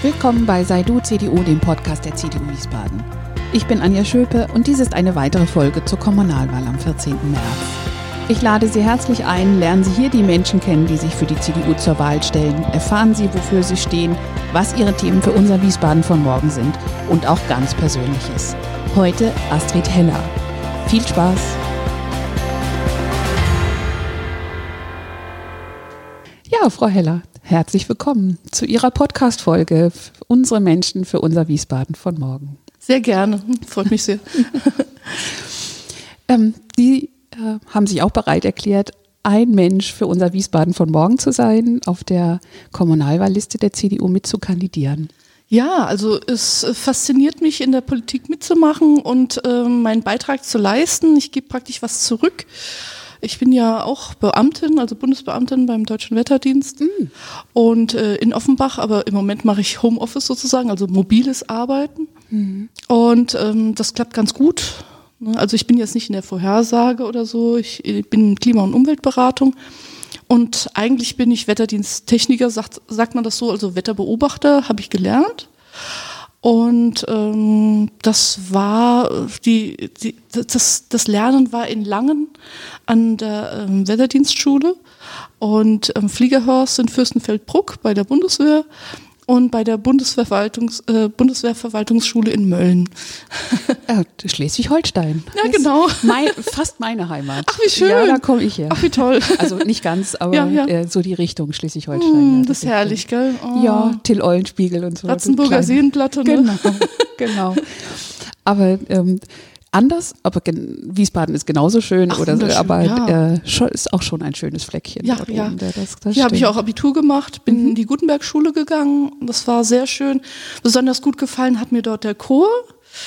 Willkommen bei Sei du CDU, dem Podcast der CDU Wiesbaden. Ich bin Anja Schöpe und dies ist eine weitere Folge zur Kommunalwahl am 14. März. Ich lade Sie herzlich ein, lernen Sie hier die Menschen kennen, die sich für die CDU zur Wahl stellen, erfahren Sie, wofür sie stehen, was ihre Themen für unser Wiesbaden von morgen sind und auch ganz Persönliches. Heute Astrid Heller. Viel Spaß! Ja, Frau Heller, herzlich willkommen zu Ihrer Podcast-Folge Unsere Menschen für unser Wiesbaden von morgen. Sehr gerne, freut mich sehr. ähm, die äh, haben sich auch bereit erklärt, ein Mensch für unser Wiesbaden von morgen zu sein, auf der Kommunalwahlliste der CDU mitzukandidieren. Ja, also es fasziniert mich, in der Politik mitzumachen und äh, meinen Beitrag zu leisten. Ich gebe praktisch was zurück. Ich bin ja auch Beamtin, also Bundesbeamtin beim Deutschen Wetterdienst mhm. und äh, in Offenbach, aber im Moment mache ich Homeoffice sozusagen, also mobiles Arbeiten. Mhm. Und ähm, das klappt ganz gut. Ne? Also ich bin jetzt nicht in der Vorhersage oder so, ich, bin Klima- und Umweltberatung. Und eigentlich bin ich Wetterdiensttechniker, sagt, sagt man das so, also Wetterbeobachter habe ich gelernt. Und ähm, das war die, die, das, das Lernen war in Langen an der ähm, Wetterdienstschule. Und ähm, Fliegerhorst in Fürstenfeldbruck bei der Bundeswehr und bei der Bundesverwaltungs, äh, Bundeswehrverwaltungsschule in Mölln. Ja, Schleswig-Holstein. Ja, genau. Mein, fast meine Heimat. Ach, wie schön. Ja, da komme ich her. Ach, wie toll. Also nicht ganz, aber ja, ja. Äh, so die Richtung Schleswig-Holstein. Mm, das ist herrlich, gell? Oh. Ja, Till Eulenspiegel und so. Ratzenburger Seenplatte. Ne? Genau, genau. Aber ähm, anders, aber Wiesbaden ist genauso schön Ach, oder so, aber ja. äh, ist auch schon ein schönes Fleckchen. Ja, ja. Oben, das, das Hier habe ich auch Abitur gemacht, bin mhm. in die Gutenberg-Schule gegangen. Das war sehr schön. Besonders gut gefallen hat mir dort der Chor.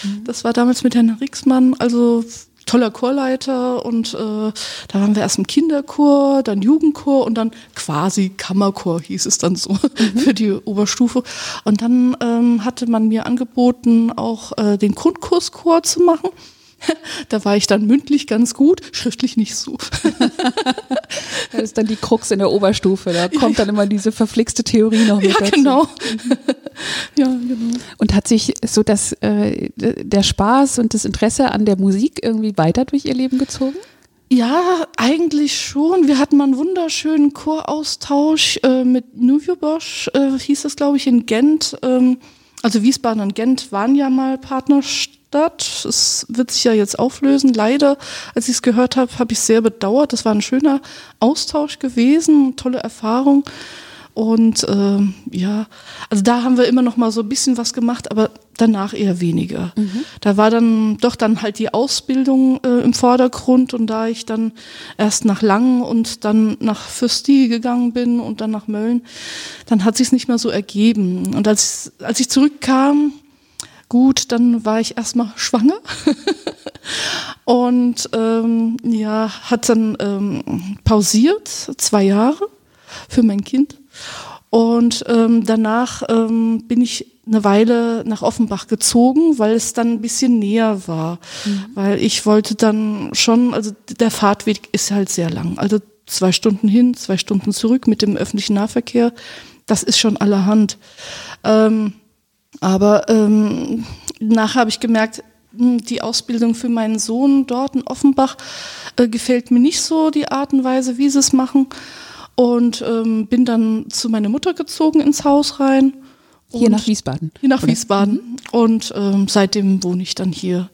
Mhm. Das war damals mit Herrn Rieksmann, also toller Chorleiter und äh, da waren wir erst im Kinderchor, dann Jugendchor und dann quasi Kammerchor hieß es dann so mhm. für die Oberstufe. Und dann ähm, hatte man mir angeboten, auch äh, den Grundkurschor zu machen. Da war ich dann mündlich ganz gut, schriftlich nicht so. Das ist dann die Krux in der Oberstufe. Da kommt dann immer diese verflixte Theorie noch mit ja, dazu. Genau. ja, genau. Und hat sich so das, äh, der Spaß und das Interesse an der Musik irgendwie weiter durch ihr Leben gezogen? Ja, eigentlich schon. Wir hatten mal einen wunderschönen Choraustausch äh, mit Nuvio Bosch, äh, hieß das, glaube ich, in Gent. Ähm, also Wiesbaden und Gent waren ja mal Partnerstädte statt. Es wird sich ja jetzt auflösen. Leider, als ich es gehört habe, habe ich es sehr bedauert. Das war ein schöner Austausch gewesen, tolle Erfahrung. Und äh, ja, also da haben wir immer noch mal so ein bisschen was gemacht, aber danach eher weniger. Mhm. Da war dann doch dann halt die Ausbildung äh, im Vordergrund und da ich dann erst nach Langen und dann nach Fürsti gegangen bin und dann nach Mölln, dann hat sich nicht mehr so ergeben. Und als, als ich zurückkam, Gut, dann war ich erstmal schwanger und ähm, ja, hat dann ähm, pausiert, zwei Jahre für mein Kind. Und ähm, danach ähm, bin ich eine Weile nach Offenbach gezogen, weil es dann ein bisschen näher war. Mhm. Weil ich wollte dann schon, also der Fahrtweg ist halt sehr lang. Also zwei Stunden hin, zwei Stunden zurück mit dem öffentlichen Nahverkehr. Das ist schon allerhand. Ähm, aber ähm, nachher habe ich gemerkt, hm, die Ausbildung für meinen Sohn dort in Offenbach äh, gefällt mir nicht so, die Art und Weise, wie sie es machen. Und ähm, bin dann zu meiner Mutter gezogen ins Haus rein. Hier nach Wiesbaden. Hier nach Oder? Wiesbaden. Mhm. Und ähm, seitdem wohne ich dann hier.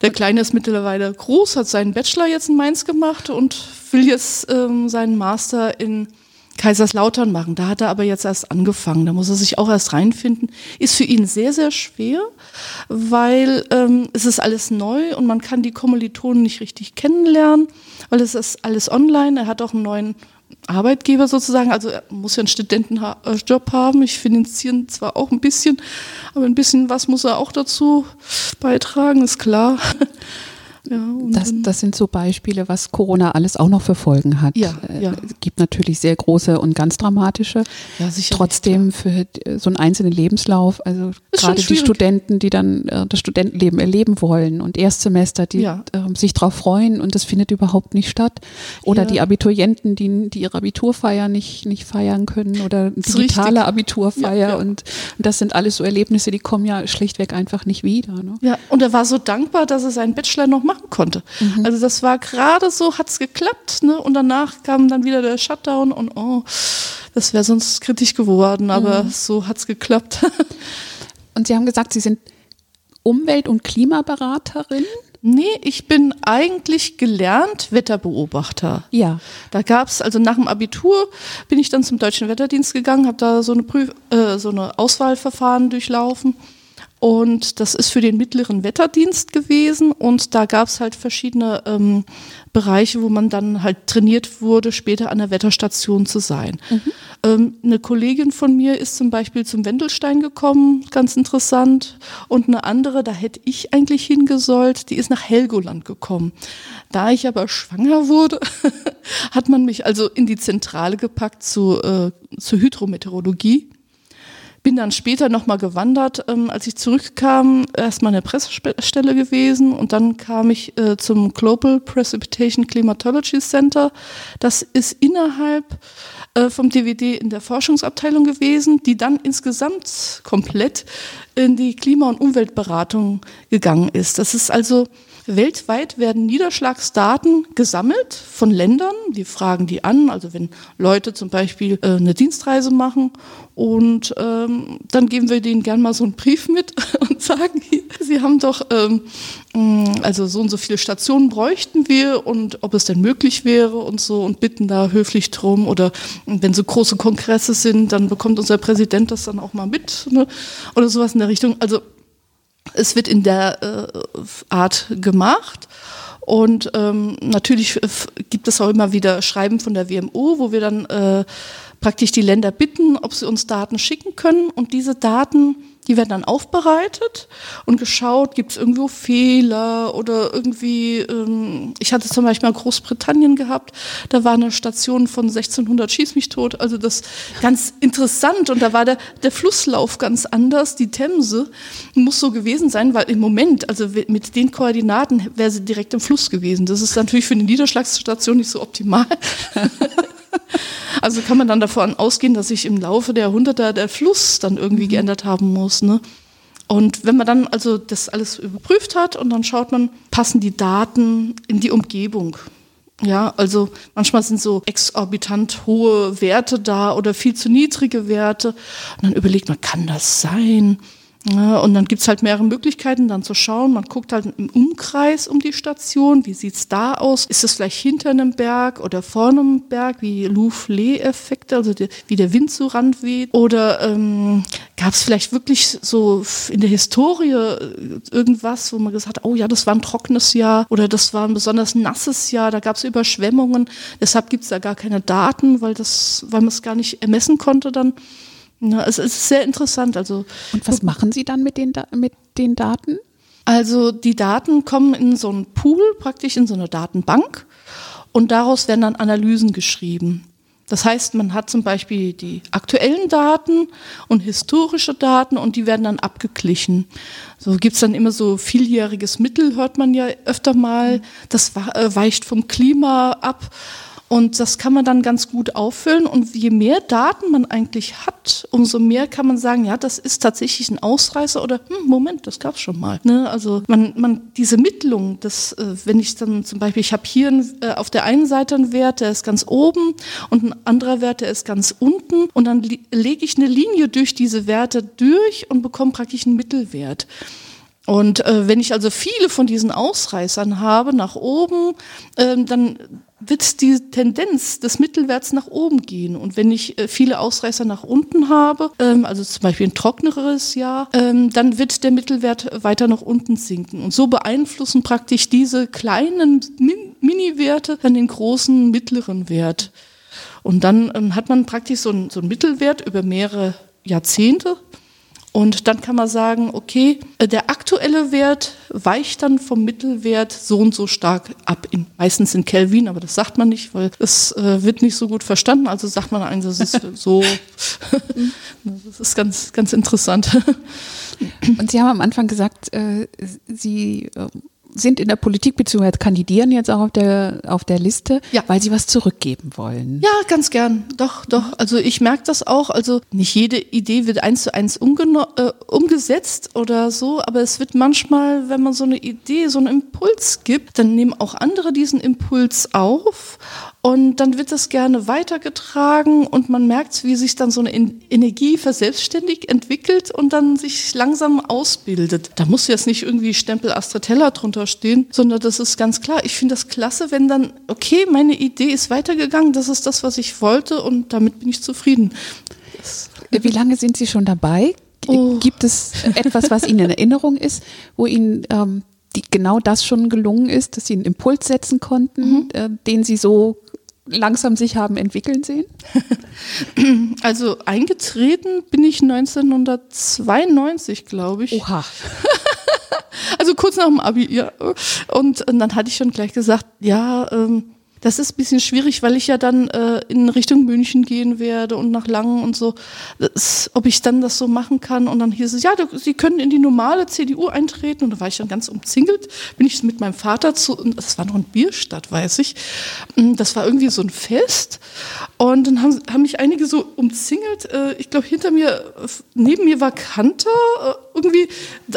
Der Kleine ist mittlerweile groß, hat seinen Bachelor jetzt in Mainz gemacht und will jetzt ähm, seinen Master in Kaiserslautern machen. Da hat er aber jetzt erst angefangen. Da muss er sich auch erst reinfinden. Ist für ihn sehr, sehr schwer, weil ähm, es ist alles neu und man kann die Kommilitonen nicht richtig kennenlernen, weil es ist alles online. Er hat auch einen neuen Arbeitgeber sozusagen. Also er muss ja einen Studentenjob haben. Ich finanziere ihn zwar auch ein bisschen, aber ein bisschen was muss er auch dazu beitragen, ist klar. Ja, das, das sind so Beispiele, was Corona alles auch noch für Folgen hat. Ja, ja. Es gibt natürlich sehr große und ganz dramatische. Ja, sicher. Trotzdem für so einen einzelnen Lebenslauf, also Ist gerade die Studenten, die dann äh, das Studentenleben erleben wollen und Erstsemester, die ja. äh, sich darauf freuen und das findet überhaupt nicht statt. Oder ja. die Abiturienten, die, die ihre Abiturfeier nicht, nicht feiern können oder digitale Abiturfeier und, und, das sind alles so Erlebnisse, die kommen ja schlichtweg einfach nicht wieder. Ne? Ja, und er war so dankbar, dass er seinen Bachelor noch machen konnte. Mhm. Also das war gerade so, hat es geklappt, ne? Und danach kam dann wieder der Shutdown und oh, das wäre sonst kritisch geworden, aber mhm. so hat es geklappt. und Sie haben gesagt, Sie sind Umwelt- und Klimaberaterin? Nee, ich bin eigentlich gelernt Wetterbeobachter. Ja. Da gab es, also nach dem Abitur bin ich dann zum Deutschen Wetterdienst gegangen, habe da so eine, Prüf äh, so eine Auswahlverfahren durchlaufen und das ist für den mittleren Wetterdienst gewesen. Und da gab es halt verschiedene ähm, Bereiche, wo man dann halt trainiert wurde, später an der Wetterstation zu sein. Mhm. Ähm, eine Kollegin von mir ist zum Beispiel zum Wendelstein gekommen, ganz interessant. Und eine andere, da hätte ich eigentlich hingesollt, die ist nach Helgoland gekommen. Da ich aber schwanger wurde, hat man mich also in die Zentrale gepackt zu, äh, zur Hydrometeorologie bin dann später nochmal gewandert, ähm, als ich zurückkam, erstmal in der Pressestelle gewesen und dann kam ich äh, zum Global Precipitation Climatology Center. Das ist innerhalb äh, vom DVD in der Forschungsabteilung gewesen, die dann insgesamt komplett in die Klima- und Umweltberatung gegangen ist. Das ist also Weltweit werden Niederschlagsdaten gesammelt von Ländern, die fragen die an, also wenn Leute zum Beispiel äh, eine Dienstreise machen und ähm, dann geben wir denen gern mal so einen Brief mit und sagen, sie haben doch, ähm, mm, also so und so viele Stationen bräuchten wir und ob es denn möglich wäre und so und bitten da höflich drum oder wenn so große Kongresse sind, dann bekommt unser Präsident das dann auch mal mit ne? oder sowas in der Richtung. Also es wird in der äh, Art gemacht. Und ähm, natürlich gibt es auch immer wieder Schreiben von der WMO, wo wir dann äh, praktisch die Länder bitten, ob sie uns Daten schicken können. Und diese Daten die werden dann aufbereitet und geschaut, gibt es irgendwo Fehler oder irgendwie, ähm, ich hatte zum Beispiel mal Großbritannien gehabt, da war eine Station von 1600 Schieß mich tot, also das ganz interessant und da war der, der Flusslauf ganz anders, die Themse muss so gewesen sein, weil im Moment, also mit den Koordinaten wäre sie direkt im Fluss gewesen. Das ist natürlich für eine Niederschlagsstation nicht so optimal. Also kann man dann davon ausgehen, dass sich im Laufe der Jahrhunderte der Fluss dann irgendwie mhm. geändert haben muss. Ne? Und wenn man dann also das alles überprüft hat und dann schaut man, passen die Daten in die Umgebung. Ja, also manchmal sind so exorbitant hohe Werte da oder viel zu niedrige Werte. Und dann überlegt man, kann das sein? Und dann gibt's halt mehrere Möglichkeiten, dann zu schauen. Man guckt halt im Umkreis um die Station, wie sieht's da aus? Ist es vielleicht hinter einem Berg oder vor einem Berg, wie Louvre-Effekte, also die, wie der Wind so Rand weht? Oder ähm, gab's vielleicht wirklich so in der Historie äh, irgendwas, wo man gesagt hat, oh ja, das war ein trockenes Jahr oder das war ein besonders nasses Jahr, da gab's Überschwemmungen. Deshalb gibt's da gar keine Daten, weil, das, weil man es gar nicht ermessen konnte dann. Ja, es ist sehr interessant. Also, Und was machen Sie dann mit den, mit den Daten? Also die Daten kommen in so einen Pool, praktisch in so eine Datenbank und daraus werden dann Analysen geschrieben. Das heißt, man hat zum Beispiel die aktuellen Daten und historische Daten und die werden dann abgeglichen. So gibt's dann immer so vieljähriges Mittel, hört man ja öfter mal. Das äh, weicht vom Klima ab. Und das kann man dann ganz gut auffüllen. Und je mehr Daten man eigentlich hat, umso mehr kann man sagen, ja, das ist tatsächlich ein Ausreißer oder hm, Moment, das gab's schon mal. Ne? Also man, man diese Mittlung, das, äh, wenn ich dann zum Beispiel, ich habe hier ein, äh, auf der einen Seite einen Wert, der ist ganz oben und ein anderer Wert, der ist ganz unten. Und dann lege ich eine Linie durch diese Werte durch und bekomme praktisch einen Mittelwert. Und äh, wenn ich also viele von diesen Ausreißern habe nach oben, ähm, dann wird die Tendenz des Mittelwerts nach oben gehen. Und wenn ich äh, viele Ausreißer nach unten habe, ähm, also zum Beispiel ein trockeneres Jahr, ähm, dann wird der Mittelwert weiter nach unten sinken. Und so beeinflussen praktisch diese kleinen Mini-Werte dann den großen mittleren Wert. Und dann ähm, hat man praktisch so einen, so einen Mittelwert über mehrere Jahrzehnte. Und dann kann man sagen, okay, äh, der aktuelle Wert weicht dann vom Mittelwert so und so stark ab. In, meistens in Kelvin, aber das sagt man nicht, weil es äh, wird nicht so gut verstanden. Also sagt man eigentlich, das ist so. das ist ganz, ganz interessant. Und Sie haben am Anfang gesagt, äh, Sie äh, sind in der Politik beziehungsweise kandidieren jetzt auch auf der, auf der Liste, ja. weil sie was zurückgeben wollen. Ja, ganz gern. Doch, doch. Also ich merke das auch. Also nicht jede Idee wird eins zu eins äh, umgesetzt oder so, aber es wird manchmal, wenn man so eine Idee, so einen Impuls gibt, dann nehmen auch andere diesen Impuls auf und dann wird das gerne weitergetragen und man merkt, wie sich dann so eine Energie verselbstständig entwickelt und dann sich langsam ausbildet. Da muss jetzt nicht irgendwie Stempel Astratella drunter stehen, sondern das ist ganz klar. Ich finde das klasse, wenn dann, okay, meine Idee ist weitergegangen, das ist das, was ich wollte und damit bin ich zufrieden. Das wie lange sind Sie schon dabei? Oh. Gibt es etwas, was Ihnen in Erinnerung ist, wo Ihnen ähm, die, genau das schon gelungen ist, dass Sie einen Impuls setzen konnten, mhm. äh, den Sie so langsam sich haben entwickeln sehen? Also eingetreten bin ich 1992, glaube ich. Oha. also kurz nach dem Abi, ja. Und, und dann hatte ich schon gleich gesagt, ja, ähm, das ist ein bisschen schwierig, weil ich ja dann äh, in Richtung München gehen werde und nach Langen und so, das, ob ich dann das so machen kann. Und dann hieß es, ja, du, Sie können in die normale CDU eintreten. Und da war ich dann ganz umzingelt, bin ich mit meinem Vater zu, das war noch ein Bierstadt, weiß ich. Mm, das war irgendwie so ein Fest. Und dann haben, haben mich einige so umzingelt. Äh, ich glaube, hinter mir, neben mir war Kanter, äh, irgendwie,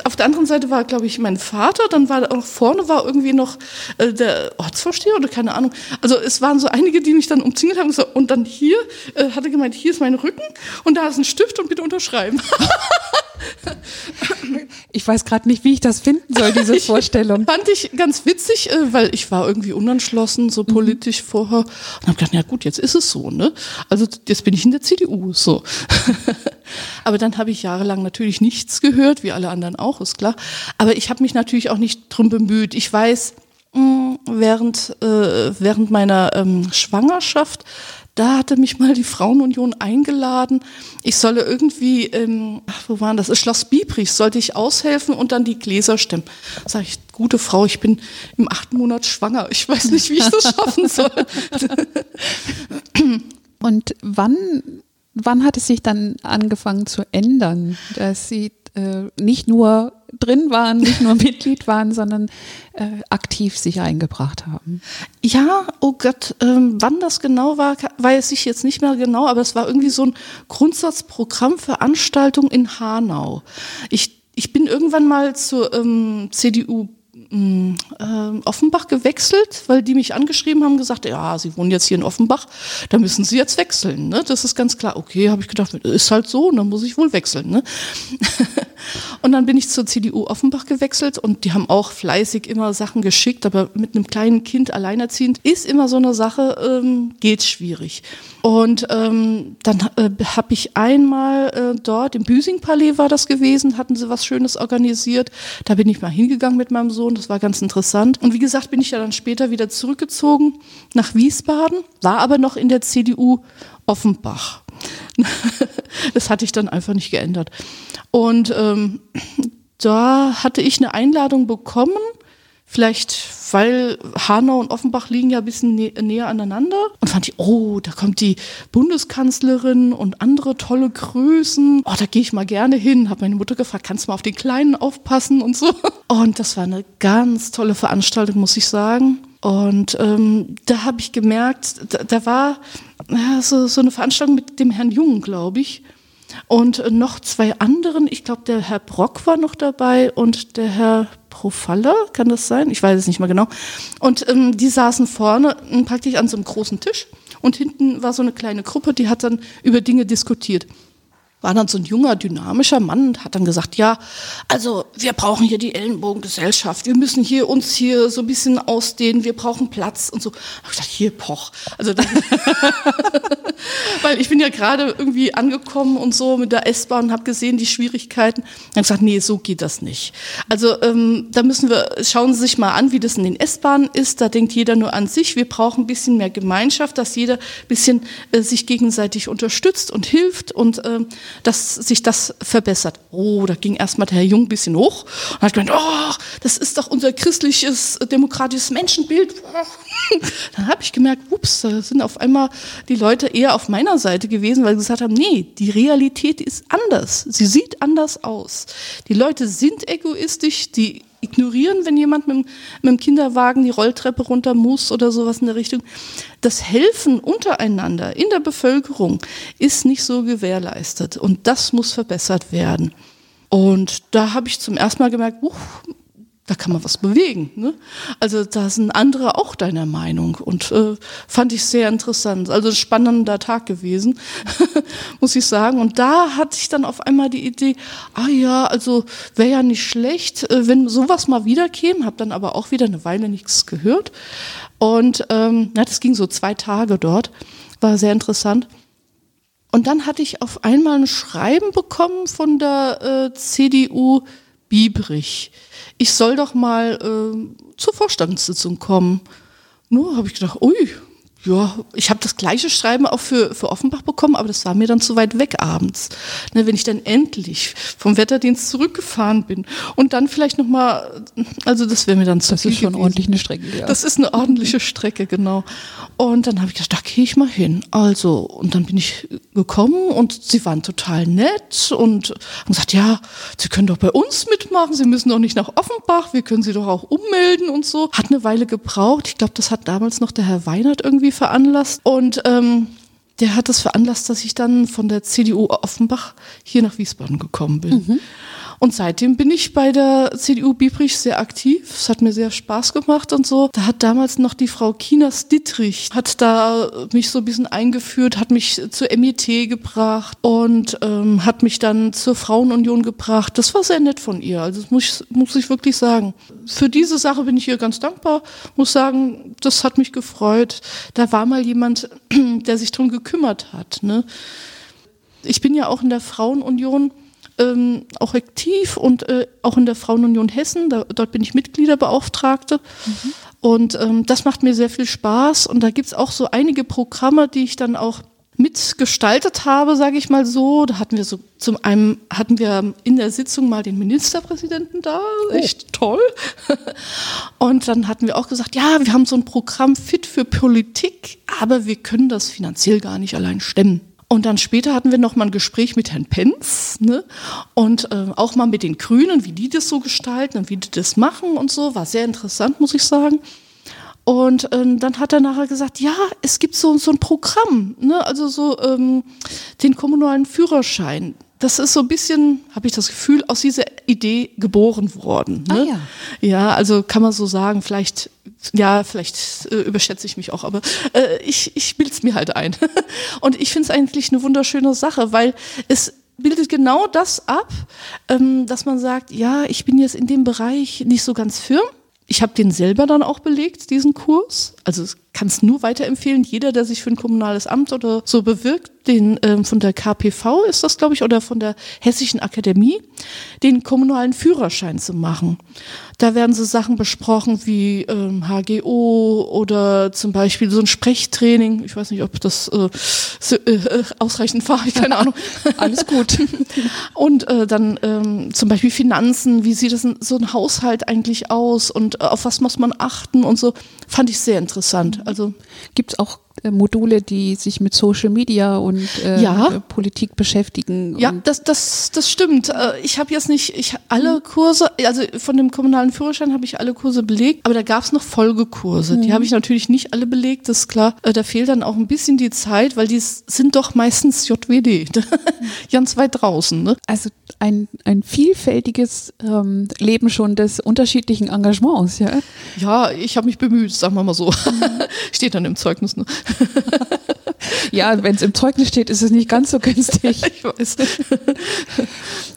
auf der anderen Seite war, glaube ich, mein Vater, dann war auch vorne war irgendwie noch äh, der Ortsvorsteher oder keine Ahnung. Also es waren so einige, die mich dann umzingelt haben und, dann hier äh, hatte gemeint, hier ist mein Rücken und da ist ein Stift und bitte unterschreiben. Ich weiß gerade nicht, wie ich das finden soll, diese ich Vorstellung. Fand ich ganz witzig, äh, weil ich war irgendwie unentschlossen, so mhm. politisch mhm. vorher. Und habe gedacht, ja gut, jetzt ist es so, ne? Also jetzt bin ich in der CDU, so. Aber dann habe ich jahrelang natürlich nichts gehört, wie alle anderen auch, ist klar. Aber ich habe mich natürlich auch nicht drum bemüht. Ich weiß, hm, während, äh, während meiner ähm, Schwangerschaft, da hatte mich mal die Frauenunion eingeladen. Ich solle irgendwie, ähm, ach, wo waren das? Schloss Biebrich, sollte ich aushelfen und dann die Gläser stemmen. Sag ich, gute Frau, ich bin im achten Monat schwanger. Ich weiß nicht, wie ich das schaffen soll. und wann, wann hat es sich dann angefangen zu ändern, dass Sie äh, nicht nur drin waren, nicht nur Mitglied waren, sondern äh, aktiv sich eingebracht haben. Ja, oh Gott, ähm, wann das genau war, weiß ich jetzt nicht mehr genau, aber es war irgendwie so ein Grundsatzprogramm Veranstaltung in Hanau. Ich, ich bin irgendwann mal zur ähm, CDU Offenbach gewechselt, weil die mich angeschrieben haben, gesagt, ja, Sie wohnen jetzt hier in Offenbach, da müssen Sie jetzt wechseln. Ne? Das ist ganz klar. Okay, habe ich gedacht, ist halt so, dann muss ich wohl wechseln. Ne? und dann bin ich zur CDU Offenbach gewechselt und die haben auch fleißig immer Sachen geschickt, aber mit einem kleinen Kind alleinerziehend ist immer so eine Sache, ähm, geht schwierig. Und ähm, dann äh, habe ich einmal äh, dort im Büsing-Palais war das gewesen, hatten sie was Schönes organisiert. Da bin ich mal hingegangen mit meinem Sohn, das war ganz interessant. Und wie gesagt, bin ich ja dann später wieder zurückgezogen nach Wiesbaden, war aber noch in der CDU Offenbach. das hatte ich dann einfach nicht geändert. Und ähm, da hatte ich eine Einladung bekommen Vielleicht, weil Hanau und Offenbach liegen ja ein bisschen nä näher aneinander. Und fand ich, oh, da kommt die Bundeskanzlerin und andere tolle Größen. Oh, da gehe ich mal gerne hin. Habe meine Mutter gefragt, kannst du mal auf den Kleinen aufpassen und so. Und das war eine ganz tolle Veranstaltung, muss ich sagen. Und ähm, da habe ich gemerkt, da, da war ja, so, so eine Veranstaltung mit dem Herrn Jung, glaube ich. Und noch zwei anderen, ich glaube, der Herr Brock war noch dabei und der Herr Profaller, kann das sein? Ich weiß es nicht mehr genau. Und ähm, die saßen vorne ähm, praktisch an so einem großen Tisch und hinten war so eine kleine Gruppe, die hat dann über Dinge diskutiert war dann so ein junger, dynamischer Mann und hat dann gesagt, ja, also wir brauchen hier die Ellenbogengesellschaft, wir müssen hier uns hier so ein bisschen ausdehnen, wir brauchen Platz und so. Ich dachte, hier, poch. Also dann, weil ich bin ja gerade irgendwie angekommen und so mit der S-Bahn und habe gesehen die Schwierigkeiten. Dann gesagt, nee, so geht das nicht. Also ähm, da müssen wir, schauen Sie sich mal an, wie das in den S-Bahnen ist. Da denkt jeder nur an sich. Wir brauchen ein bisschen mehr Gemeinschaft, dass jeder ein bisschen äh, sich gegenseitig unterstützt und hilft und ähm, dass sich das verbessert. Oh, da ging erstmal der Herr Jung ein bisschen hoch und hat gemeint, oh, das ist doch unser christliches, demokratisches Menschenbild. Dann habe ich gemerkt, ups, da sind auf einmal die Leute eher auf meiner Seite gewesen, weil sie gesagt haben, nee, die Realität ist anders. Sie sieht anders aus. Die Leute sind egoistisch, die ignorieren, wenn jemand mit, mit dem Kinderwagen die Rolltreppe runter muss oder sowas in der Richtung. Das Helfen untereinander in der Bevölkerung ist nicht so gewährleistet und das muss verbessert werden. Und da habe ich zum ersten Mal gemerkt, uh, da kann man was bewegen. Ne? Also da sind andere auch deiner Meinung und äh, fand ich sehr interessant. Also spannender Tag gewesen, muss ich sagen. Und da hatte ich dann auf einmal die Idee, ah ja, also wäre ja nicht schlecht, äh, wenn sowas mal wieder käme. Habe dann aber auch wieder eine Weile nichts gehört. Und ähm, na, das ging so zwei Tage dort, war sehr interessant. Und dann hatte ich auf einmal ein Schreiben bekommen von der äh, CDU Biebrich ich soll doch mal äh, zur Vorstandssitzung kommen. Nur habe ich gedacht, ui, ja, ich habe das gleiche Schreiben auch für, für Offenbach bekommen, aber das war mir dann zu weit weg abends. Ne, wenn ich dann endlich vom Wetterdienst zurückgefahren bin und dann vielleicht nochmal, also das wäre mir dann zu Das ist schon ordentlich eine Strecke, ja. Das ist eine ordentliche Strecke, genau. Und dann habe ich gedacht, da gehe ich mal hin. Also, und dann bin ich gekommen und sie waren total nett und haben gesagt, ja, Sie können doch bei uns mitmachen, Sie müssen doch nicht nach Offenbach, wir können Sie doch auch ummelden und so. Hat eine Weile gebraucht. Ich glaube, das hat damals noch der Herr Weinert irgendwie veranlasst. Und ähm, der hat das veranlasst, dass ich dann von der CDU Offenbach hier nach Wiesbaden gekommen bin. Mhm. Und seitdem bin ich bei der CDU Biebrich sehr aktiv. Es hat mir sehr Spaß gemacht und so. Da hat damals noch die Frau Kinas Dittrich, hat da mich so ein bisschen eingeführt, hat mich zur MIT gebracht und ähm, hat mich dann zur Frauenunion gebracht. Das war sehr nett von ihr. Also das muss ich, muss ich wirklich sagen. Für diese Sache bin ich ihr ganz dankbar. Muss sagen, das hat mich gefreut. Da war mal jemand, der sich drum gekümmert hat. Ne? Ich bin ja auch in der Frauenunion ähm, auch aktiv und äh, auch in der Frauenunion Hessen. Da, dort bin ich Mitgliederbeauftragte. Mhm. Und ähm, das macht mir sehr viel Spaß. Und da gibt es auch so einige Programme, die ich dann auch mitgestaltet habe, sage ich mal so. Da hatten wir so zum einen hatten wir in der Sitzung mal den Ministerpräsidenten da, oh. echt toll. Und dann hatten wir auch gesagt, ja, wir haben so ein Programm fit für Politik, aber wir können das finanziell gar nicht allein stemmen. Und dann später hatten wir noch mal ein Gespräch mit Herrn Penz ne? und äh, auch mal mit den Grünen, wie die das so gestalten und wie die das machen und so. War sehr interessant, muss ich sagen. Und ähm, dann hat er nachher gesagt, ja, es gibt so, so ein Programm, ne? also so ähm, den kommunalen Führerschein das ist so ein bisschen, habe ich das Gefühl, aus dieser Idee geboren worden. Ne? Ah, ja. ja, also kann man so sagen, vielleicht, ja, vielleicht äh, überschätze ich mich auch, aber äh, ich, ich bilde es mir halt ein. Und ich finde es eigentlich eine wunderschöne Sache, weil es bildet genau das ab, ähm, dass man sagt, ja, ich bin jetzt in dem Bereich nicht so ganz firm. Ich habe den selber dann auch belegt, diesen Kurs. Also kann es nur weiterempfehlen. Jeder, der sich für ein kommunales Amt oder so bewirkt, den ähm, von der KPV ist das, glaube ich, oder von der Hessischen Akademie, den kommunalen Führerschein zu machen. Da werden so Sachen besprochen wie ähm, HGO oder zum Beispiel so ein Sprechtraining. Ich weiß nicht, ob das äh, so, äh, ausreichend war, ich keine Ahnung. Alles gut. und äh, dann ähm, zum Beispiel Finanzen, wie sieht das so ein Haushalt eigentlich aus und äh, auf was muss man achten und so, fand ich sehr interessant. Also gibt es auch Module, die sich mit Social Media und äh, ja. Politik beschäftigen. Ja, das, das, das stimmt. Äh, ich habe jetzt nicht ich alle mhm. Kurse, also von dem kommunalen Führerschein habe ich alle Kurse belegt, aber da gab es noch Folgekurse. Mhm. Die habe ich natürlich nicht alle belegt, das ist klar. Äh, da fehlt dann auch ein bisschen die Zeit, weil die sind doch meistens JWD, ganz weit draußen. Ne? Also ein, ein vielfältiges ähm, Leben schon des unterschiedlichen Engagements, ja? Ja, ich habe mich bemüht, sagen wir mal so. Mhm. Steht dann im Zeugnis. Ne? Ja, wenn es im Zeugnis steht, ist es nicht ganz so günstig. ich weiß.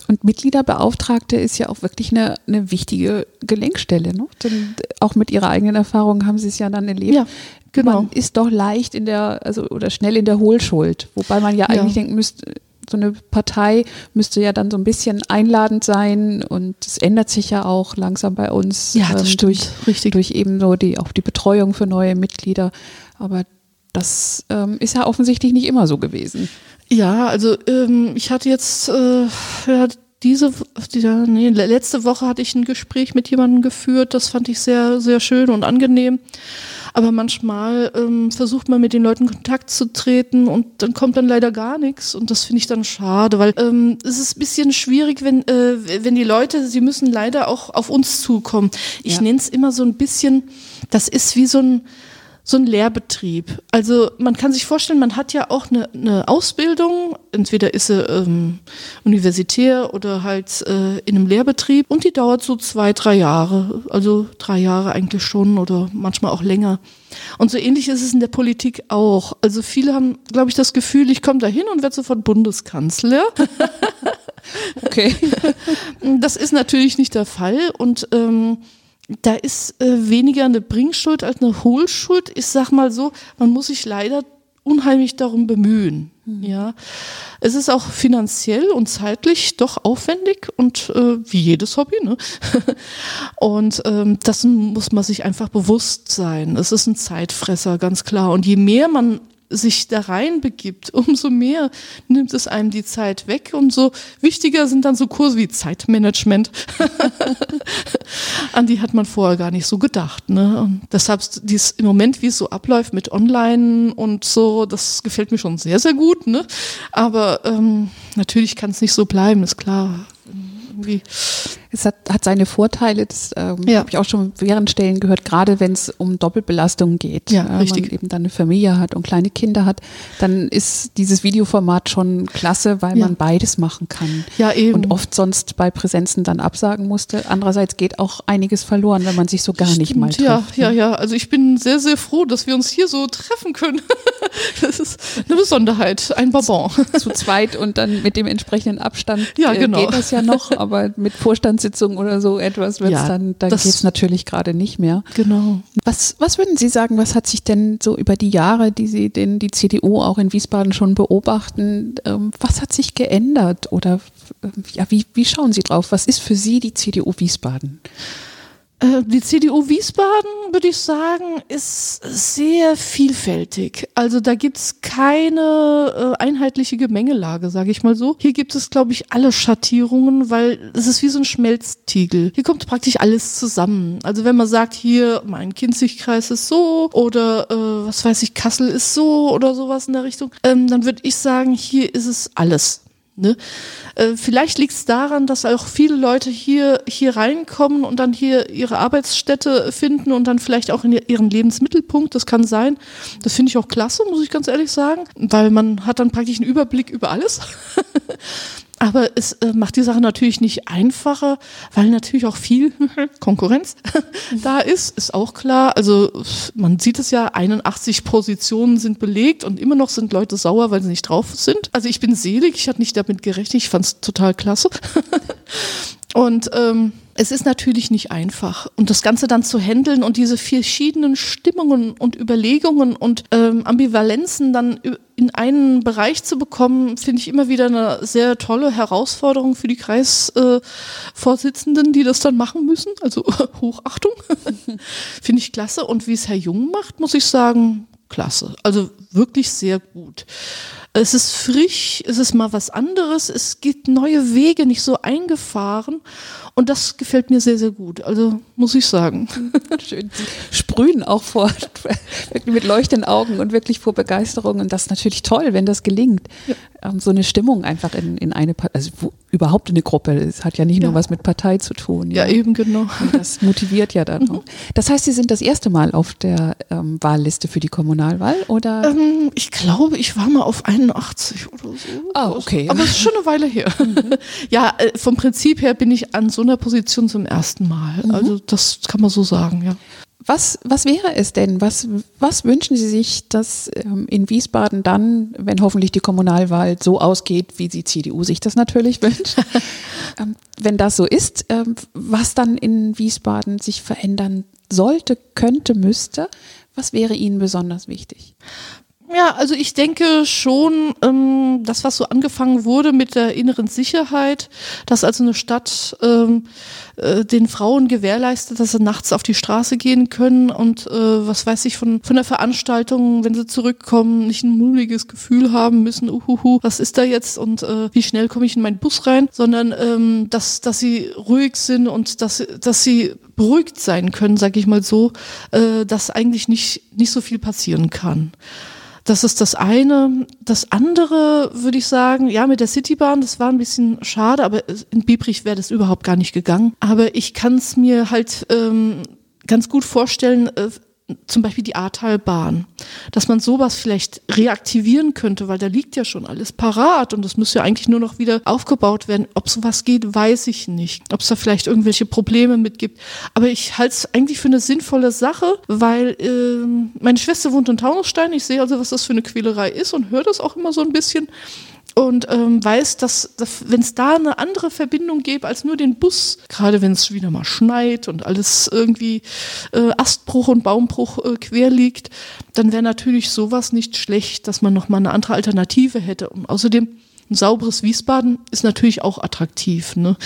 Und Mitgliederbeauftragte ist ja auch wirklich eine, eine wichtige Gelenkstelle. Ne? Denn auch mit ihrer eigenen Erfahrung haben sie es ja dann erlebt. Ja. Genau. Man ist doch leicht in der, also oder schnell in der Hohlschuld. Wobei man ja eigentlich ja. denken müsste, so eine Partei müsste ja dann so ein bisschen einladend sein und es ändert sich ja auch langsam bei uns ja, das ähm, durch, richtig. durch eben so die, auch die Betreuung für neue Mitglieder. Aber das ähm, ist ja offensichtlich nicht immer so gewesen. Ja, also ähm, ich hatte jetzt äh, ja, diese, diese nee, letzte Woche hatte ich ein Gespräch mit jemandem geführt, das fand ich sehr, sehr schön und angenehm. Aber manchmal ähm, versucht man mit den Leuten Kontakt zu treten und dann kommt dann leider gar nichts. Und das finde ich dann schade, weil ähm, es ist ein bisschen schwierig, wenn, äh, wenn die Leute, sie müssen leider auch auf uns zukommen. Ich ja. nenne es immer so ein bisschen, das ist wie so ein, so ein Lehrbetrieb. Also man kann sich vorstellen, man hat ja auch eine, eine Ausbildung, entweder ist sie ähm, universitär oder halt äh, in einem Lehrbetrieb und die dauert so zwei, drei Jahre, also drei Jahre eigentlich schon oder manchmal auch länger. Und so ähnlich ist es in der Politik auch. Also viele haben, glaube ich, das Gefühl, ich komme da hin und werde sofort Bundeskanzler. okay. Das ist natürlich nicht der Fall und ähm, da ist äh, weniger eine Bringschuld als eine Hohlschuld. Ich sag mal so, man muss sich leider unheimlich darum bemühen. Mhm. Ja, es ist auch finanziell und zeitlich doch aufwendig und äh, wie jedes Hobby. Ne? und ähm, das muss man sich einfach bewusst sein. Es ist ein Zeitfresser, ganz klar. Und je mehr man sich da rein begibt, umso mehr nimmt es einem die Zeit weg, umso wichtiger sind dann so Kurse wie Zeitmanagement. An die hat man vorher gar nicht so gedacht. Ne? Und deshalb dies im Moment, wie es so abläuft mit Online und so, das gefällt mir schon sehr, sehr gut. Ne? Aber ähm, natürlich kann es nicht so bleiben, ist klar irgendwie. Es hat, hat seine Vorteile, das ähm, ja. habe ich auch schon während Stellen gehört, gerade wenn es um Doppelbelastung geht. Ja, äh, richtig. man eben dann eine Familie hat und kleine Kinder hat, dann ist dieses Videoformat schon klasse, weil ja. man beides machen kann. Ja, eben. Und oft sonst bei Präsenzen dann absagen musste. Andererseits geht auch einiges verloren, wenn man sich so gar Stimmt, nicht mal trifft. Ja, ja, ja. Also ich bin sehr, sehr froh, dass wir uns hier so treffen können. das ist eine Besonderheit, ein Bonbon. Zu, zu zweit und dann mit dem entsprechenden Abstand ja, genau. äh, geht das ja noch, aber mit Vorstandssitzung oder so etwas wird es ja, dann, dann geht es natürlich gerade nicht mehr. Genau. Was, was würden Sie sagen, was hat sich denn so über die Jahre, die Sie denn die CDU auch in Wiesbaden schon beobachten, ähm, was hat sich geändert oder äh, ja, wie, wie schauen Sie drauf? Was ist für Sie die CDU Wiesbaden? Äh, die CDU Wiesbaden, würde ich sagen, ist sehr vielfältig. Also da gibt's keine äh, einheitliche Gemengelage, sage ich mal so. Hier gibt es, glaube ich, alle Schattierungen, weil es ist wie so ein Schmelztiegel. Hier kommt praktisch alles zusammen. Also wenn man sagt, hier mein Kinzigkreis ist so oder äh, was weiß ich, Kassel ist so oder sowas in der Richtung, ähm, dann würde ich sagen, hier ist es alles. Ne? Äh, vielleicht liegt es daran, dass auch viele Leute hier, hier reinkommen und dann hier ihre Arbeitsstätte finden und dann vielleicht auch in ihren Lebensmittelpunkt. Das kann sein. Das finde ich auch klasse, muss ich ganz ehrlich sagen, weil man hat dann praktisch einen Überblick über alles. Aber es äh, macht die Sache natürlich nicht einfacher, weil natürlich auch viel Konkurrenz da ist, ist auch klar. Also man sieht es ja, 81 Positionen sind belegt und immer noch sind Leute sauer, weil sie nicht drauf sind. Also ich bin selig, ich hatte nicht damit gerechnet, ich fand es total klasse. und ähm, es ist natürlich nicht einfach. Und das Ganze dann zu handeln und diese verschiedenen Stimmungen und Überlegungen und ähm, Ambivalenzen dann in einen Bereich zu bekommen, finde ich immer wieder eine sehr tolle Herausforderung für die Kreisvorsitzenden, äh, die das dann machen müssen. Also Hochachtung. finde ich klasse. Und wie es Herr Jung macht, muss ich sagen, klasse. Also wirklich sehr gut. Es ist frisch, es ist mal was anderes, es gibt neue Wege, nicht so eingefahren. Und das gefällt mir sehr, sehr gut. Also muss ich sagen. Schön. Sprühen auch vor, mit leuchtenden Augen und wirklich vor Begeisterung. Und das ist natürlich toll, wenn das gelingt. Ja. Ähm, so eine Stimmung einfach in, in eine, also wo, überhaupt in eine Gruppe. Es hat ja nicht ja. nur was mit Partei zu tun. Ja, ja eben genau. Und das motiviert ja dann. Mhm. Das heißt, Sie sind das erste Mal auf der ähm, Wahlliste für die Kommunalwahl, oder? Ähm, ich glaube, ich war mal auf 81 oder so. Ah, okay. Aber es ist schon eine Weile her. Mhm. Ja, äh, vom Prinzip her bin ich an so einer Position zum ersten Mal. Mhm. Also das kann man so sagen, ja. Was, was wäre es denn? Was, was wünschen Sie sich, dass ähm, in Wiesbaden dann, wenn hoffentlich die Kommunalwahl so ausgeht, wie die CDU sich das natürlich wünscht, ähm, wenn das so ist, ähm, was dann in Wiesbaden sich verändern sollte, könnte, müsste? Was wäre Ihnen besonders wichtig? Ja, also ich denke schon, ähm, das, was so angefangen wurde mit der inneren Sicherheit, dass also eine Stadt ähm, äh, den Frauen gewährleistet, dass sie nachts auf die Straße gehen können und äh, was weiß ich von, von der Veranstaltung, wenn sie zurückkommen, nicht ein mulmiges Gefühl haben müssen, uhuhu, was ist da jetzt und äh, wie schnell komme ich in meinen Bus rein, sondern ähm, dass, dass sie ruhig sind und dass, dass sie beruhigt sein können, sage ich mal so, äh, dass eigentlich nicht, nicht so viel passieren kann. Das ist das eine. Das andere würde ich sagen, ja, mit der Citybahn, das war ein bisschen schade, aber in Biebrich wäre das überhaupt gar nicht gegangen. Aber ich kann es mir halt ähm, ganz gut vorstellen, äh, zum Beispiel die Ahrtalbahn, dass man sowas vielleicht reaktivieren könnte, weil da liegt ja schon alles parat und das müsste ja eigentlich nur noch wieder aufgebaut werden. Ob sowas geht, weiß ich nicht. Ob es da vielleicht irgendwelche Probleme mit gibt. Aber ich halte es eigentlich für eine sinnvolle Sache, weil äh, meine Schwester wohnt in Taunusstein. Ich sehe also, was das für eine Quälerei ist und höre das auch immer so ein bisschen und ähm, weiß, dass, dass wenn es da eine andere Verbindung gäbe als nur den Bus, gerade wenn es wieder mal schneit und alles irgendwie äh, Astbruch und Baumbruch äh, quer liegt, dann wäre natürlich sowas nicht schlecht, dass man nochmal eine andere Alternative hätte. Und außerdem ein sauberes Wiesbaden ist natürlich auch attraktiv. Ne?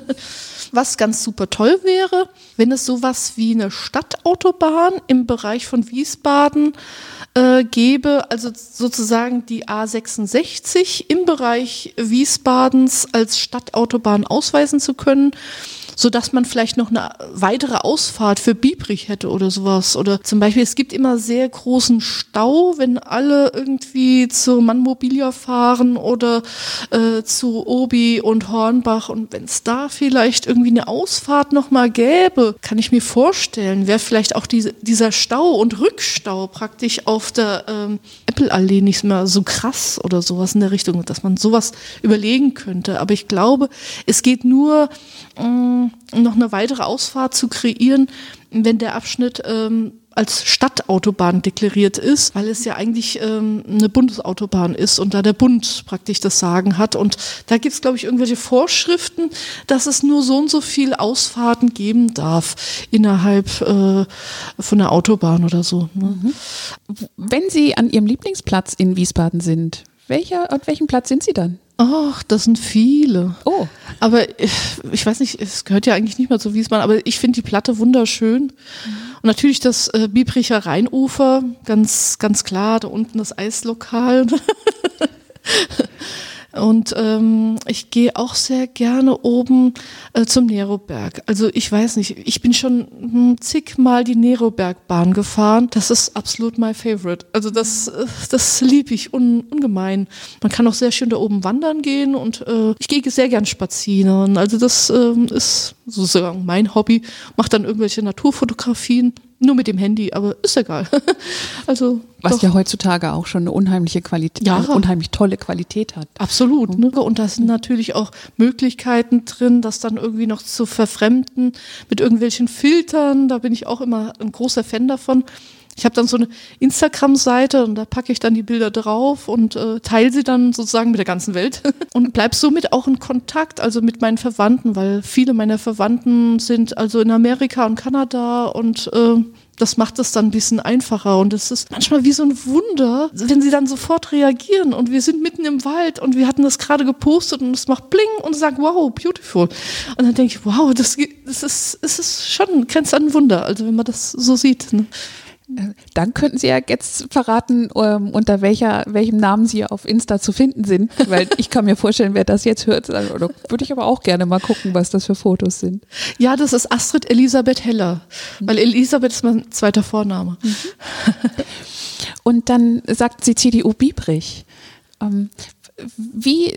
Was ganz super toll wäre, wenn es sowas wie eine Stadtautobahn im Bereich von Wiesbaden äh, gebe, also sozusagen die A66 im Bereich Wiesbadens als Stadtautobahn ausweisen zu können so dass man vielleicht noch eine weitere Ausfahrt für Biebrich hätte oder sowas. Oder zum Beispiel, es gibt immer sehr großen Stau, wenn alle irgendwie zu Mannmobilia fahren oder äh, zu Obi und Hornbach. Und wenn es da vielleicht irgendwie eine Ausfahrt nochmal gäbe, kann ich mir vorstellen, wäre vielleicht auch diese, dieser Stau und Rückstau praktisch auf der ähm, Apple-Allee nicht mehr so krass oder sowas in der Richtung, dass man sowas überlegen könnte. Aber ich glaube, es geht nur ähm, noch eine weitere Ausfahrt zu kreieren, wenn der Abschnitt ähm, als Stadtautobahn deklariert ist, weil es ja eigentlich ähm, eine Bundesautobahn ist und da der Bund praktisch das Sagen hat. Und da gibt es, glaube ich, irgendwelche Vorschriften, dass es nur so und so viel Ausfahrten geben darf innerhalb äh, von der Autobahn oder so. Ne? Mhm. Wenn Sie an Ihrem Lieblingsplatz in Wiesbaden sind, welcher, an welchem Platz sind Sie dann? Ach, das sind viele. Oh. Aber ich, weiß nicht, es gehört ja eigentlich nicht mehr zu Wiesbaden, aber ich finde die Platte wunderschön. Mhm. Und natürlich das äh, Biebricher Rheinufer, ganz, ganz klar, da unten das Eislokal. Und ähm, ich gehe auch sehr gerne oben äh, zum Neroberg. Also ich weiß nicht, ich bin schon hm, zigmal die Nerobergbahn gefahren. Das ist absolut my favorite. Also das, äh, das liebe ich un, ungemein. Man kann auch sehr schön da oben wandern gehen und äh, ich gehe sehr gern spazieren. Also das äh, ist sozusagen mein Hobby. Mache dann irgendwelche Naturfotografien. Nur mit dem Handy, aber ist egal. also was doch. ja heutzutage auch schon eine unheimliche Qualität, ja. unheimlich tolle Qualität hat. Absolut. Ne? Und da sind natürlich auch Möglichkeiten drin, das dann irgendwie noch zu verfremden mit irgendwelchen Filtern. Da bin ich auch immer ein großer Fan davon. Ich habe dann so eine Instagram-Seite und da packe ich dann die Bilder drauf und äh, teile sie dann sozusagen mit der ganzen Welt und bleib somit auch in Kontakt, also mit meinen Verwandten, weil viele meiner Verwandten sind also in Amerika und Kanada und äh, das macht es dann ein bisschen einfacher und es ist manchmal wie so ein Wunder, wenn sie dann sofort reagieren und wir sind mitten im Wald und wir hatten das gerade gepostet und es macht bling und sagt, wow, beautiful. Und dann denke ich, wow, das, das ist, es ist schon grenzt an ein Wunder, also wenn man das so sieht. Ne? Dann könnten Sie ja jetzt verraten, ähm, unter welcher, welchem Namen Sie auf Insta zu finden sind, weil ich kann mir vorstellen, wer das jetzt hört, oder würde ich aber auch gerne mal gucken, was das für Fotos sind. Ja, das ist Astrid Elisabeth Heller, weil Elisabeth ist mein zweiter Vorname. Mhm. Und dann sagt sie CDU Biebrich. Ähm, wie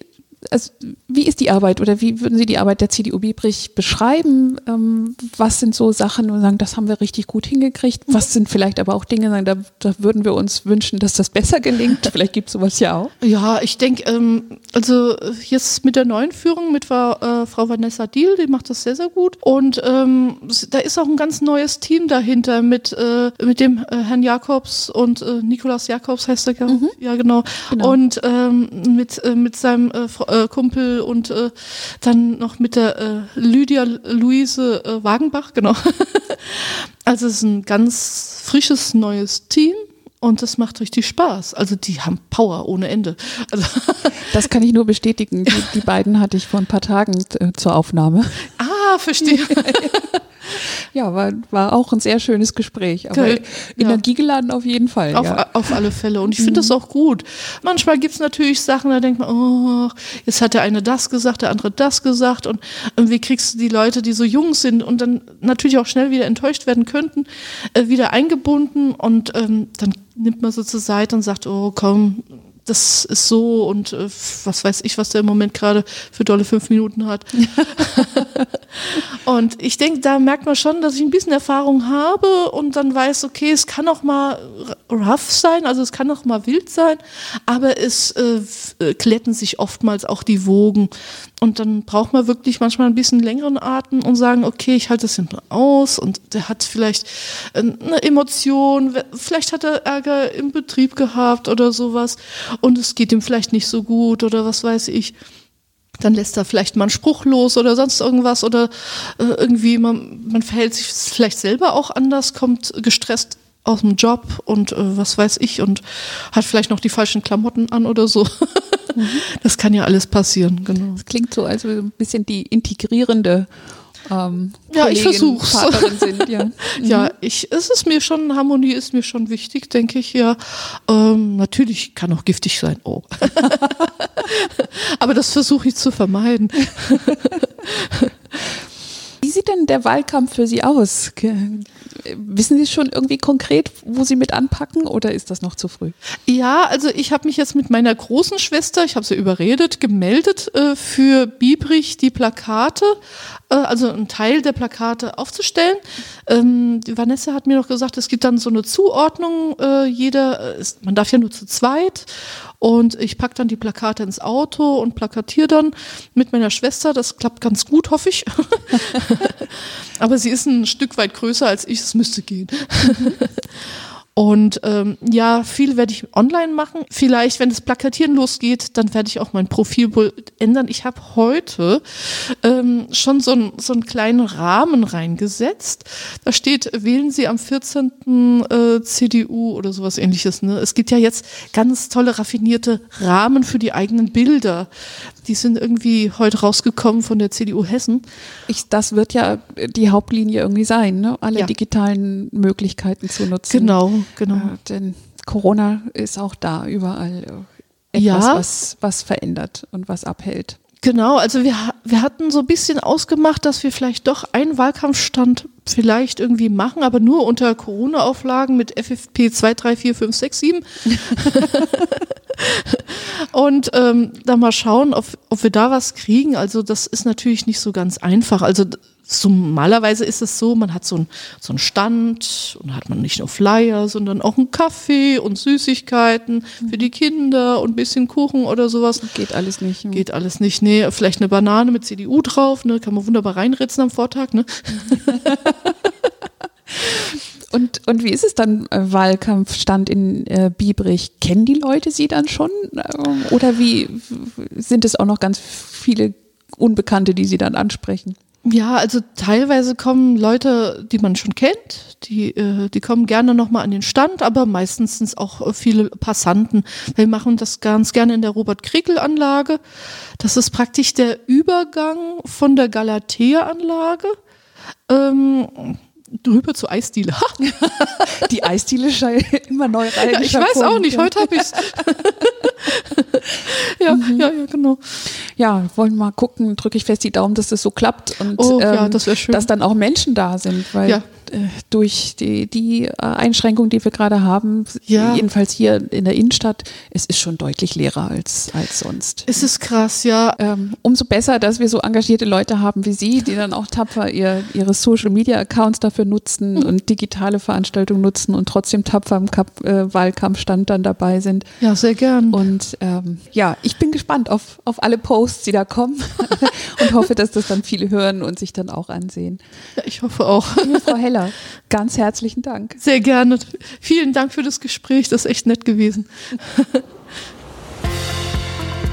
also wie ist die Arbeit oder wie würden Sie die Arbeit der CDU Biebrich beschreiben? Ähm, was sind so Sachen und sagen, das haben wir richtig gut hingekriegt? Was sind vielleicht aber auch Dinge, sagen, da, da würden wir uns wünschen, dass das besser gelingt? Vielleicht gibt es sowas ja auch. Ja, ich denke, ähm, also jetzt mit der neuen Führung mit äh, Frau Vanessa Diel, die macht das sehr, sehr gut. Und ähm, da ist auch ein ganz neues Team dahinter mit, äh, mit dem äh, Herrn Jakobs und äh, Nikolaus Jakobs heißt er, mhm. ja genau. genau. Und ähm, mit, äh, mit seinem äh, äh, Kumpel und äh, dann noch mit der äh, Lydia Luise äh, Wagenbach, genau. also es ist ein ganz frisches neues Team und das macht richtig Spaß. Also die haben Power ohne Ende. Also das kann ich nur bestätigen. Die, die beiden hatte ich vor ein paar Tagen äh, zur Aufnahme. Ah, verstehe. Ja, war, war auch ein sehr schönes Gespräch. Aber Geil. energiegeladen auf jeden Fall. Auf, ja. auf alle Fälle. Und ich finde das auch gut. Manchmal gibt es natürlich Sachen, da denkt man, oh, jetzt hat der eine das gesagt, der andere das gesagt. Und irgendwie kriegst du die Leute, die so jung sind und dann natürlich auch schnell wieder enttäuscht werden könnten, äh, wieder eingebunden. Und ähm, dann nimmt man so zur Seite und sagt, oh komm, das ist so und äh, was weiß ich, was der im Moment gerade für dolle fünf Minuten hat. und ich denke, da merkt man schon, dass ich ein bisschen Erfahrung habe und dann weiß, okay, es kann auch mal rough sein, also es kann auch mal wild sein, aber es äh, kletten sich oftmals auch die Wogen. Und dann braucht man wirklich manchmal ein bisschen längeren Atem und sagen, okay, ich halte das hinten aus und der hat vielleicht eine Emotion, vielleicht hat er Ärger im Betrieb gehabt oder sowas und es geht ihm vielleicht nicht so gut oder was weiß ich. Dann lässt er vielleicht mal einen Spruch los oder sonst irgendwas oder äh, irgendwie man, man verhält sich vielleicht selber auch anders, kommt gestresst aus dem Job und äh, was weiß ich und hat vielleicht noch die falschen Klamotten an oder so. Mhm. Das kann ja alles passieren, genau. Das klingt so, als ein bisschen die integrierende ähm, ja, ich versuch's. Sind, ja. ja, mhm. ich, es ist mir schon, Harmonie ist mir schon wichtig, denke ich ja. Ähm, natürlich kann auch giftig sein. Oh. Aber das versuche ich zu vermeiden. Wie sieht denn der Wahlkampf für Sie aus? Wissen Sie schon irgendwie konkret, wo Sie mit anpacken oder ist das noch zu früh? Ja, also ich habe mich jetzt mit meiner großen Schwester, ich habe sie überredet, gemeldet äh, für Biebrich die Plakate, äh, also einen Teil der Plakate aufzustellen. Ähm, Vanessa hat mir noch gesagt, es gibt dann so eine Zuordnung, äh, jeder, äh, man darf ja nur zu zweit und ich packe dann die Plakate ins Auto und plakatiere dann mit meiner Schwester. Das klappt ganz gut, hoffe ich. Aber sie ist ein Stück weit größer als ich, es müsste gehen. Und ähm, ja, viel werde ich online machen. Vielleicht, wenn das Plakatieren losgeht, dann werde ich auch mein Profilbild ändern. Ich habe heute ähm, schon so, ein, so einen kleinen Rahmen reingesetzt. Da steht, wählen Sie am 14. Äh, CDU oder sowas ähnliches. Ne? Es gibt ja jetzt ganz tolle, raffinierte Rahmen für die eigenen Bilder. Die sind irgendwie heute rausgekommen von der CDU Hessen. Ich, das wird ja die Hauptlinie irgendwie sein, ne? alle ja. digitalen Möglichkeiten zu nutzen. Genau, genau. Äh, denn Corona ist auch da überall etwas, ja. was, was verändert und was abhält. Genau, also wir, wir hatten so ein bisschen ausgemacht, dass wir vielleicht doch einen Wahlkampfstand vielleicht irgendwie machen, aber nur unter Corona-Auflagen mit FFP 2, 3, 4, 5, 6, 7. und ähm, dann mal schauen, ob, ob wir da was kriegen. Also das ist natürlich nicht so ganz einfach. Also so, normalerweise ist es so, man hat so einen so einen Stand und hat man nicht nur Flyer, sondern auch einen Kaffee und Süßigkeiten für die Kinder und ein bisschen Kuchen oder sowas. Geht alles nicht. Ne? Geht alles nicht. Nee, vielleicht eine Banane mit CDU drauf, ne, kann man wunderbar reinritzen am Vortag, ne? Und, und wie ist es dann, äh, Wahlkampfstand in äh, Biebrich? Kennen die Leute sie dann schon? Ähm, oder wie sind es auch noch ganz viele Unbekannte, die sie dann ansprechen? Ja, also teilweise kommen Leute, die man schon kennt, die, äh, die kommen gerne nochmal an den Stand, aber meistens sind es auch viele Passanten. Wir machen das ganz gerne in der Robert-Kriekel-Anlage. Das ist praktisch der Übergang von der Galatea-Anlage. Ähm, drüber zur Eisdiele. Die Eisdiele scheint immer neu rein. Ja, ich weiß auch nicht, heute habe ich es. ja, mhm. ja, ja, genau. Ja, wollen mal gucken, drücke ich fest die Daumen, dass das so klappt und oh, ähm, ja, das schön. dass dann auch Menschen da sind, weil ja. Äh, durch die, die äh, Einschränkungen, die wir gerade haben, ja. jedenfalls hier in der Innenstadt, es ist schon deutlich leerer als, als sonst. Es ist krass, ja. Ähm, umso besser, dass wir so engagierte Leute haben wie Sie, die dann auch tapfer ihr, ihre Social-Media-Accounts dafür nutzen mhm. und digitale Veranstaltungen nutzen und trotzdem tapfer im Kap äh, Wahlkampfstand dann dabei sind. Ja, sehr gern. Und ähm, ja, ich bin gespannt auf, auf alle Posts, die da kommen und hoffe, dass das dann viele hören und sich dann auch ansehen. Ja, ich hoffe auch. Liebe Frau Heller, Heller, ganz herzlichen Dank. Sehr gerne. Vielen Dank für das Gespräch. Das ist echt nett gewesen.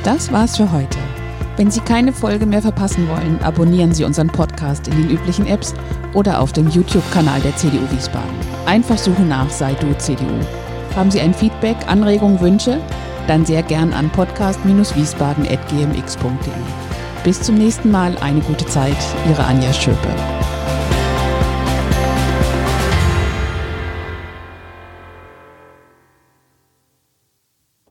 Das war's für heute. Wenn Sie keine Folge mehr verpassen wollen, abonnieren Sie unseren Podcast in den üblichen Apps oder auf dem YouTube-Kanal der CDU Wiesbaden. Einfach suchen nach Sei du CDU. Haben Sie ein Feedback, Anregungen, Wünsche? Dann sehr gern an podcast-wiesbaden.gmx.de. Bis zum nächsten Mal, eine gute Zeit, Ihre Anja Schöpe.